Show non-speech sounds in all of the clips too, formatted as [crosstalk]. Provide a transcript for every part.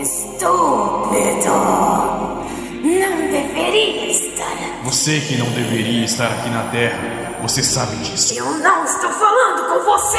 Estúpido! Não deveria estar. Você que não deveria estar aqui na Terra, você sabe disso. Eu não estou falando com você!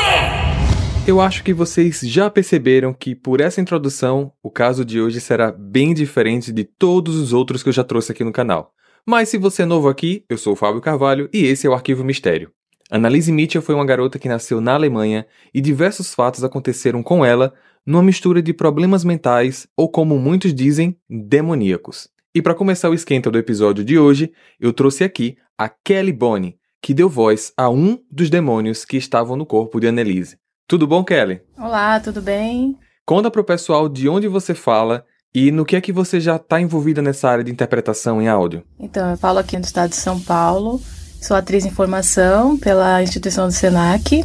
Eu acho que vocês já perceberam que por essa introdução, o caso de hoje será bem diferente de todos os outros que eu já trouxe aqui no canal. Mas se você é novo aqui, eu sou o Fábio Carvalho e esse é o Arquivo Mistério. Annalise Mitchell foi uma garota que nasceu na Alemanha e diversos fatos aconteceram com ela numa mistura de problemas mentais ou, como muitos dizem, demoníacos. E para começar o esquenta do episódio de hoje, eu trouxe aqui a Kelly Bonnie, que deu voz a um dos demônios que estavam no corpo de Annelise. Tudo bom, Kelly? Olá, tudo bem? Conta pro pessoal de onde você fala e no que é que você já está envolvida nessa área de interpretação em áudio? Então, eu falo aqui no estado de São Paulo, sou atriz em formação pela instituição do SENAC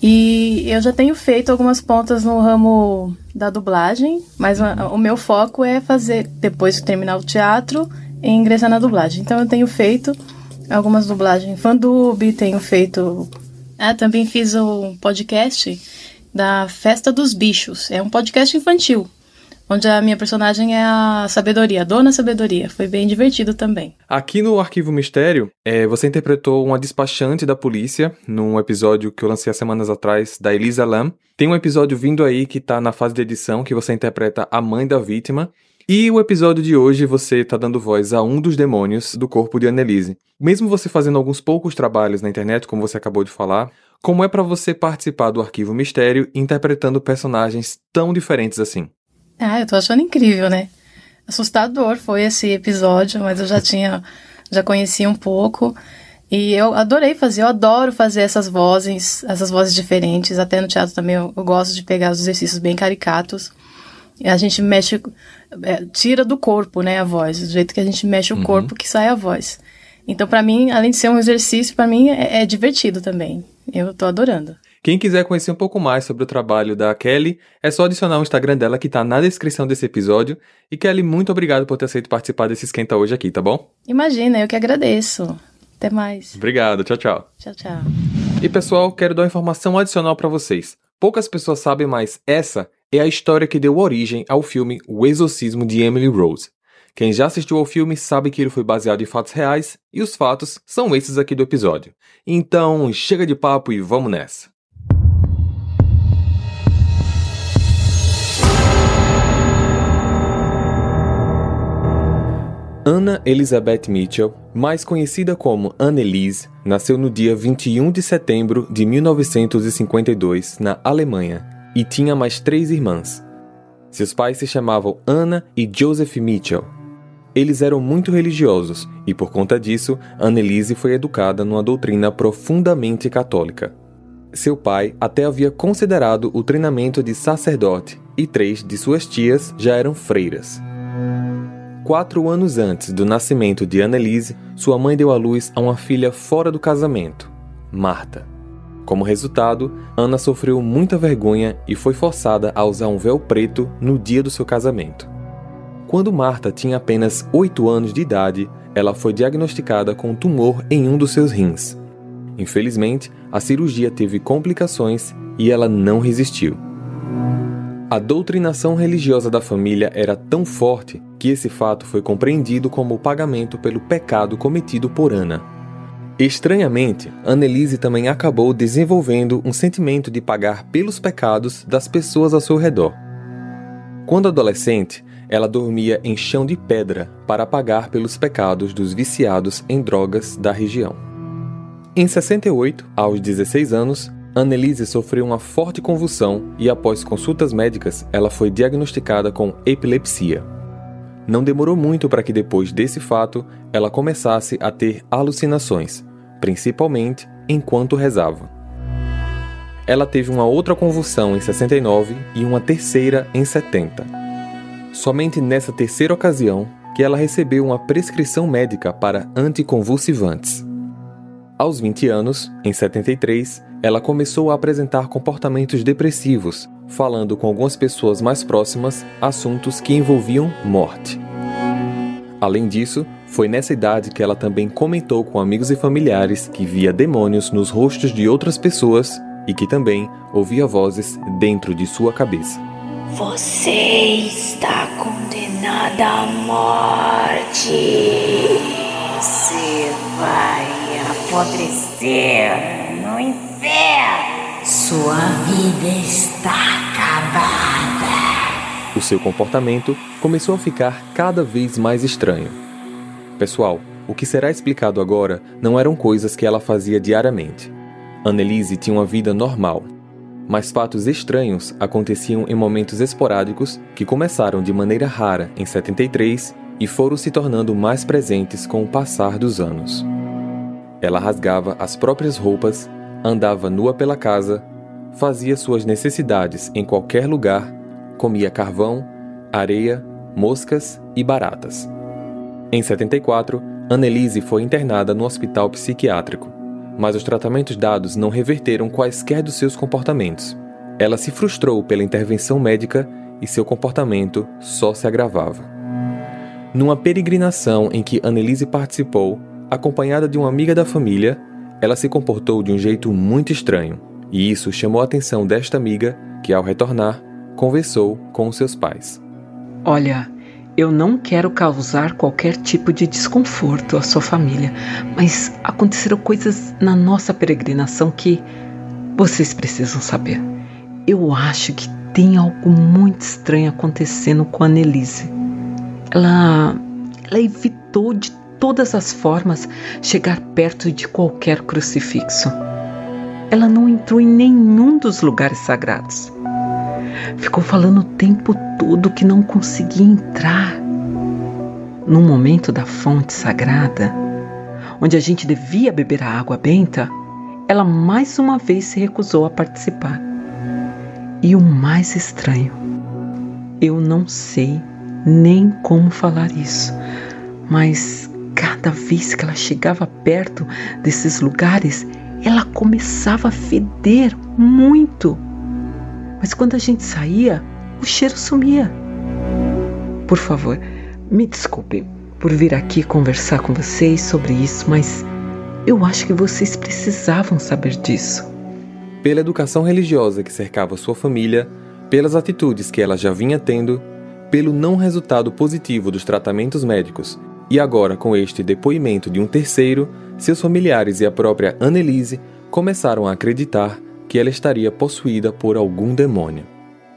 e eu já tenho feito algumas pontas no ramo da dublagem, mas o meu foco é fazer, depois de terminar o teatro, ingressar na dublagem. Então, eu tenho feito algumas dublagens fandub, tenho feito. Ah, também fiz um podcast da Festa dos Bichos. É um podcast infantil onde a minha personagem é a Sabedoria, a Dona Sabedoria. Foi bem divertido também. Aqui no Arquivo Mistério, é, você interpretou uma despachante da polícia num episódio que eu lancei há semanas atrás, da Elisa Lam. Tem um episódio vindo aí que tá na fase de edição, que você interpreta a mãe da vítima. E o episódio de hoje você está dando voz a um dos demônios do corpo de Annelise. Mesmo você fazendo alguns poucos trabalhos na internet, como você acabou de falar, como é para você participar do Arquivo Mistério interpretando personagens tão diferentes assim? Ah, eu tô achando incrível, né? Assustador foi esse episódio, mas eu já tinha, já conhecia um pouco. E eu adorei fazer, eu adoro fazer essas vozes, essas vozes diferentes. Até no teatro também eu, eu gosto de pegar os exercícios bem caricatos. E a gente mexe, é, tira do corpo, né, a voz. Do jeito que a gente mexe o uhum. corpo que sai a voz. Então, para mim, além de ser um exercício, para mim é, é divertido também. Eu tô adorando. Quem quiser conhecer um pouco mais sobre o trabalho da Kelly, é só adicionar o Instagram dela que está na descrição desse episódio. E Kelly, muito obrigado por ter aceito participar desse esquenta hoje aqui, tá bom? Imagina, eu que agradeço. Até mais. Obrigado, tchau, tchau. Tchau, tchau. E pessoal, quero dar uma informação adicional para vocês. Poucas pessoas sabem, mas essa é a história que deu origem ao filme O Exorcismo de Emily Rose. Quem já assistiu ao filme sabe que ele foi baseado em fatos reais e os fatos são esses aqui do episódio. Então, chega de papo e vamos nessa. Anna Elizabeth Mitchell, mais conhecida como Annelise, nasceu no dia 21 de setembro de 1952 na Alemanha e tinha mais três irmãs. Seus pais se chamavam Anna e Joseph Mitchell. Eles eram muito religiosos e, por conta disso, Annelise foi educada numa doutrina profundamente católica. Seu pai até havia considerado o treinamento de sacerdote e três de suas tias já eram freiras. Quatro anos antes do nascimento de Annelise, sua mãe deu à luz a uma filha fora do casamento, Marta. Como resultado, Ana sofreu muita vergonha e foi forçada a usar um véu preto no dia do seu casamento. Quando Marta tinha apenas 8 anos de idade, ela foi diagnosticada com um tumor em um dos seus rins. Infelizmente, a cirurgia teve complicações e ela não resistiu. A doutrinação religiosa da família era tão forte que esse fato foi compreendido como o pagamento pelo pecado cometido por Ana. Estranhamente, Annelise também acabou desenvolvendo um sentimento de pagar pelos pecados das pessoas ao seu redor. Quando adolescente, ela dormia em chão de pedra para pagar pelos pecados dos viciados em drogas da região. Em 68, aos 16 anos, Annelise sofreu uma forte convulsão e, após consultas médicas, ela foi diagnosticada com epilepsia. Não demorou muito para que, depois desse fato, ela começasse a ter alucinações, principalmente enquanto rezava. Ela teve uma outra convulsão em 69 e uma terceira em 70. Somente nessa terceira ocasião que ela recebeu uma prescrição médica para anticonvulsivantes. Aos 20 anos, em 73, ela começou a apresentar comportamentos depressivos, falando com algumas pessoas mais próximas assuntos que envolviam morte. Além disso, foi nessa idade que ela também comentou com amigos e familiares que via demônios nos rostos de outras pessoas e que também ouvia vozes dentro de sua cabeça. Você está condenada à morte. Você vai apodrecer no Sua vida está acabada. O seu comportamento começou a ficar cada vez mais estranho. Pessoal, o que será explicado agora não eram coisas que ela fazia diariamente. Annelise tinha uma vida normal, mas fatos estranhos aconteciam em momentos esporádicos que começaram de maneira rara em 73 e foram se tornando mais presentes com o passar dos anos. Ela rasgava as próprias roupas, andava nua pela casa, fazia suas necessidades em qualquer lugar, comia carvão, areia, moscas e baratas. Em 74, Annelise foi internada no hospital psiquiátrico mas os tratamentos dados não reverteram quaisquer dos seus comportamentos. Ela se frustrou pela intervenção médica e seu comportamento só se agravava. Numa peregrinação em que Annelise participou, acompanhada de uma amiga da família, ela se comportou de um jeito muito estranho, e isso chamou a atenção desta amiga, que ao retornar, conversou com seus pais. Olha, eu não quero causar qualquer tipo de desconforto à sua família, mas aconteceram coisas na nossa peregrinação que vocês precisam saber. Eu acho que tem algo muito estranho acontecendo com a Annelise. Ela, ela evitou de todas as formas chegar perto de qualquer crucifixo. Ela não entrou em nenhum dos lugares sagrados. Ficou falando o tempo todo que não conseguia entrar. No momento da fonte sagrada, onde a gente devia beber a água benta, ela mais uma vez se recusou a participar. E o mais estranho, eu não sei nem como falar isso, mas cada vez que ela chegava perto desses lugares, ela começava a feder muito. Mas quando a gente saía, o cheiro sumia. Por favor, me desculpe por vir aqui conversar com vocês sobre isso, mas eu acho que vocês precisavam saber disso. Pela educação religiosa que cercava sua família, pelas atitudes que ela já vinha tendo, pelo não resultado positivo dos tratamentos médicos e agora com este depoimento de um terceiro, seus familiares e a própria Annelise começaram a acreditar que ela estaria possuída por algum demônio.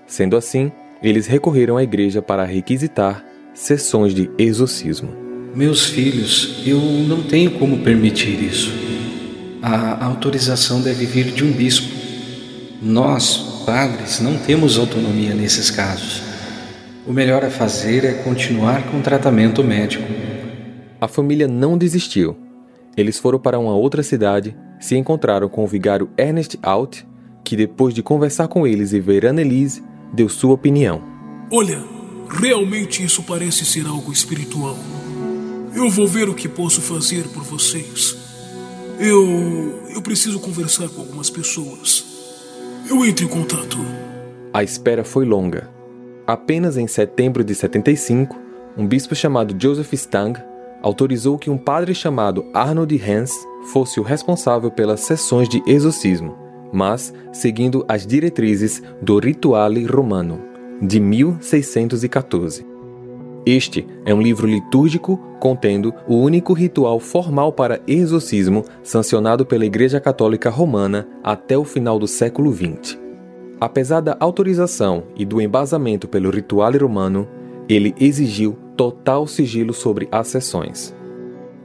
Sendo assim, eles recorreram à igreja para requisitar sessões de exorcismo. Meus filhos, eu não tenho como permitir isso. A autorização deve vir de um bispo. Nós, padres, não temos autonomia nesses casos. O melhor a fazer é continuar com tratamento médico. A família não desistiu. Eles foram para uma outra cidade, se encontraram com o vigário Ernest Alt, que depois de conversar com eles e ver Annelise, deu sua opinião. Olha, realmente isso parece ser algo espiritual. Eu vou ver o que posso fazer por vocês. Eu. Eu preciso conversar com algumas pessoas. Eu entro em contato. A espera foi longa. Apenas em setembro de 75, um bispo chamado Joseph Stang autorizou que um padre chamado Arnold Hans fosse o responsável pelas sessões de exorcismo mas seguindo as diretrizes do Rituale Romano, de 1614. Este é um livro litúrgico contendo o único ritual formal para exorcismo sancionado pela Igreja Católica Romana até o final do século XX. Apesar da autorização e do embasamento pelo Rituale Romano, ele exigiu total sigilo sobre as sessões.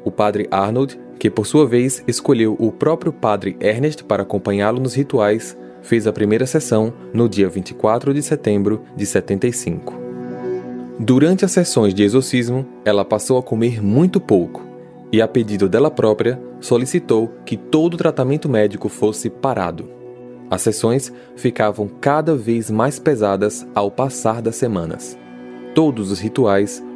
O padre Arnold que por sua vez escolheu o próprio padre Ernest para acompanhá-lo nos rituais, fez a primeira sessão no dia 24 de setembro de 75. Durante as sessões de exorcismo, ela passou a comer muito pouco e, a pedido dela própria, solicitou que todo o tratamento médico fosse parado. As sessões ficavam cada vez mais pesadas ao passar das semanas. Todos os rituais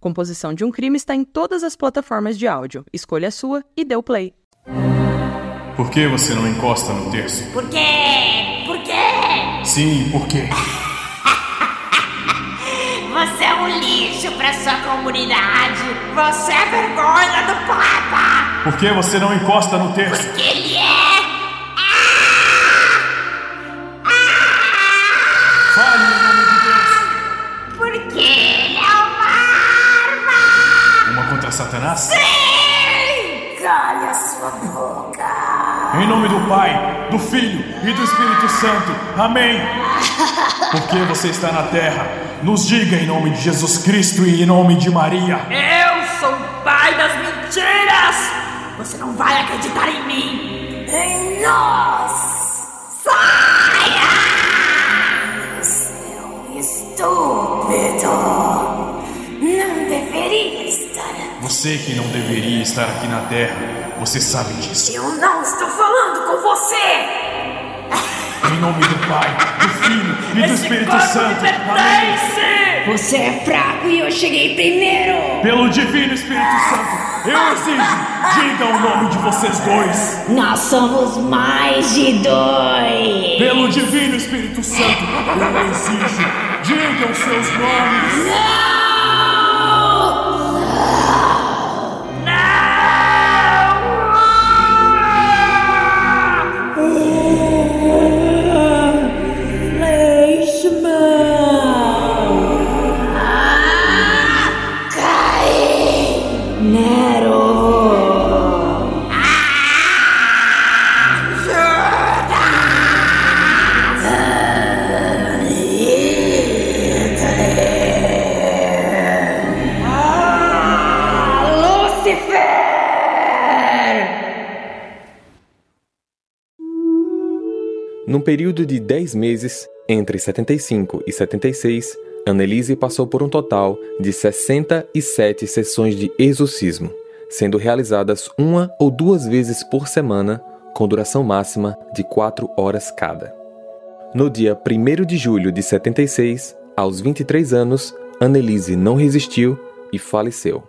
Composição de um crime está em todas as plataformas de áudio. Escolha a sua e dê o play. Por que você não encosta no terço? Por quê? Por quê? Sim, por quê? [laughs] Você é um lixo pra sua comunidade. Você é vergonha do Papa. Por que você não encosta no terço? Porque ele Em nome do Pai, do Filho e do Espírito Santo. Amém. [laughs] Por que você está na terra? Nos diga em nome de Jesus Cristo e em nome de Maria. Eu sou o pai das mentiras. Você não vai acreditar em mim. Você que não deveria estar aqui na terra, você sabe disso. Eu não estou falando com você. Em nome do Pai, do Filho e do Esse Espírito corpo Santo. Amém. Você é fraco e eu cheguei primeiro. Pelo divino Espírito Santo, eu exijo, diga o nome de vocês dois. Nós somos mais de dois. Pelo divino Espírito Santo, eu exijo, diga os seus nomes. Período de 10 meses, entre 75 e 76, Annelise passou por um total de 67 sessões de exorcismo, sendo realizadas uma ou duas vezes por semana, com duração máxima de 4 horas cada. No dia 1 de julho de 76, aos 23 anos, Annelise não resistiu e faleceu.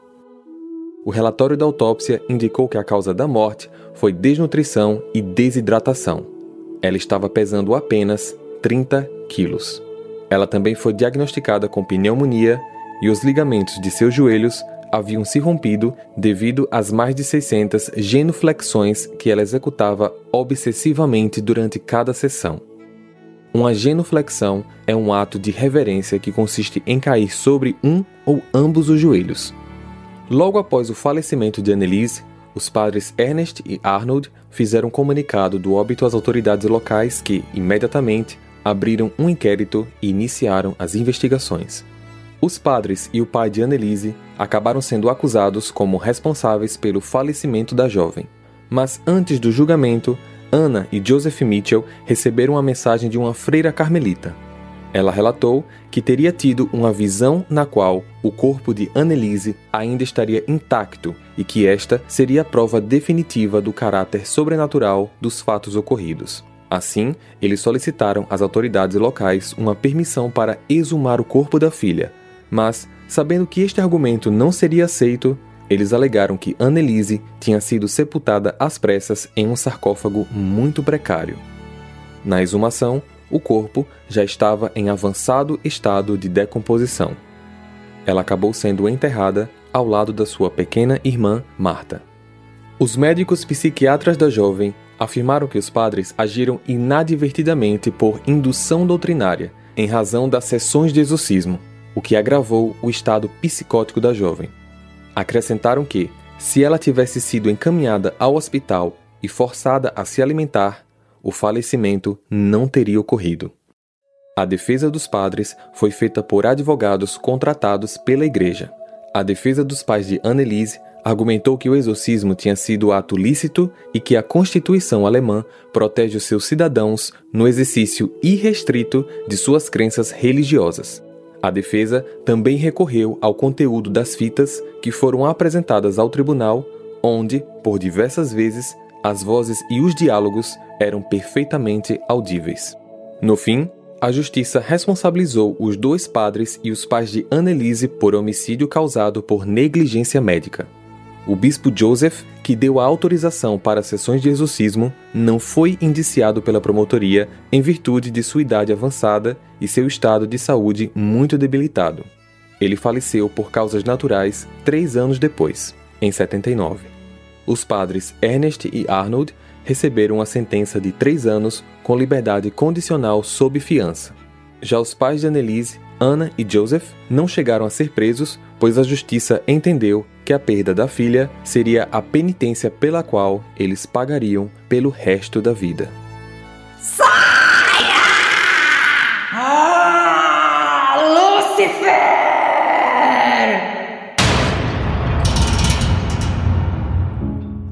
O relatório da autópsia indicou que a causa da morte foi desnutrição e desidratação. Ela estava pesando apenas 30 quilos. Ela também foi diagnosticada com pneumonia e os ligamentos de seus joelhos haviam se rompido devido às mais de 600 genuflexões que ela executava obsessivamente durante cada sessão. Uma genuflexão é um ato de reverência que consiste em cair sobre um ou ambos os joelhos. Logo após o falecimento de Annelise, os padres Ernest e Arnold fizeram um comunicado do óbito às autoridades locais que, imediatamente, abriram um inquérito e iniciaram as investigações. Os padres e o pai de Annelise acabaram sendo acusados como responsáveis pelo falecimento da jovem. Mas antes do julgamento, Anna e Joseph Mitchell receberam uma mensagem de uma freira carmelita. Ela relatou que teria tido uma visão na qual o corpo de Annelise ainda estaria intacto e que esta seria a prova definitiva do caráter sobrenatural dos fatos ocorridos. Assim, eles solicitaram às autoridades locais uma permissão para exumar o corpo da filha, mas, sabendo que este argumento não seria aceito, eles alegaram que Annelise tinha sido sepultada às pressas em um sarcófago muito precário. Na exumação, o corpo já estava em avançado estado de decomposição. Ela acabou sendo enterrada ao lado da sua pequena irmã, Marta. Os médicos psiquiatras da jovem afirmaram que os padres agiram inadvertidamente por indução doutrinária, em razão das sessões de exorcismo, o que agravou o estado psicótico da jovem. Acrescentaram que, se ela tivesse sido encaminhada ao hospital e forçada a se alimentar, o falecimento não teria ocorrido. A defesa dos padres foi feita por advogados contratados pela igreja. A defesa dos pais de Annelise argumentou que o exorcismo tinha sido ato lícito e que a Constituição alemã protege os seus cidadãos no exercício irrestrito de suas crenças religiosas. A defesa também recorreu ao conteúdo das fitas que foram apresentadas ao tribunal, onde, por diversas vezes, as vozes e os diálogos eram perfeitamente audíveis. No fim, a justiça responsabilizou os dois padres e os pais de Annelise por homicídio causado por negligência médica. O bispo Joseph, que deu a autorização para sessões de exorcismo, não foi indiciado pela promotoria em virtude de sua idade avançada e seu estado de saúde muito debilitado. Ele faleceu por causas naturais três anos depois, em 79. Os padres Ernest e Arnold receberam a sentença de três anos com liberdade condicional sob fiança. Já os pais de Annelise, Anna e Joseph não chegaram a ser presos, pois a justiça entendeu que a perda da filha seria a penitência pela qual eles pagariam pelo resto da vida.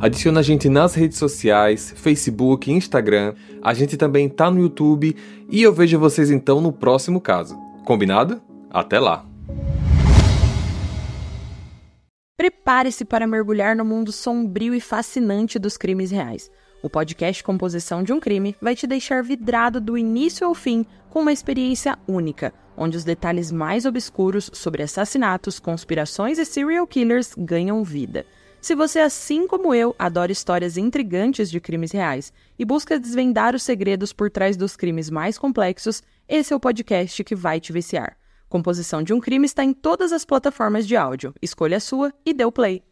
Adiciona a gente nas redes sociais, Facebook, Instagram. A gente também tá no YouTube e eu vejo vocês então no próximo caso. Combinado? Até lá! Prepare-se para mergulhar no mundo sombrio e fascinante dos crimes reais. O podcast Composição de um Crime vai te deixar vidrado do início ao fim com uma experiência única, onde os detalhes mais obscuros sobre assassinatos, conspirações e serial killers ganham vida. Se você, assim como eu, adora histórias intrigantes de crimes reais e busca desvendar os segredos por trás dos crimes mais complexos, esse é o podcast que vai te viciar. Composição de um Crime está em todas as plataformas de áudio. Escolha a sua e dê o play.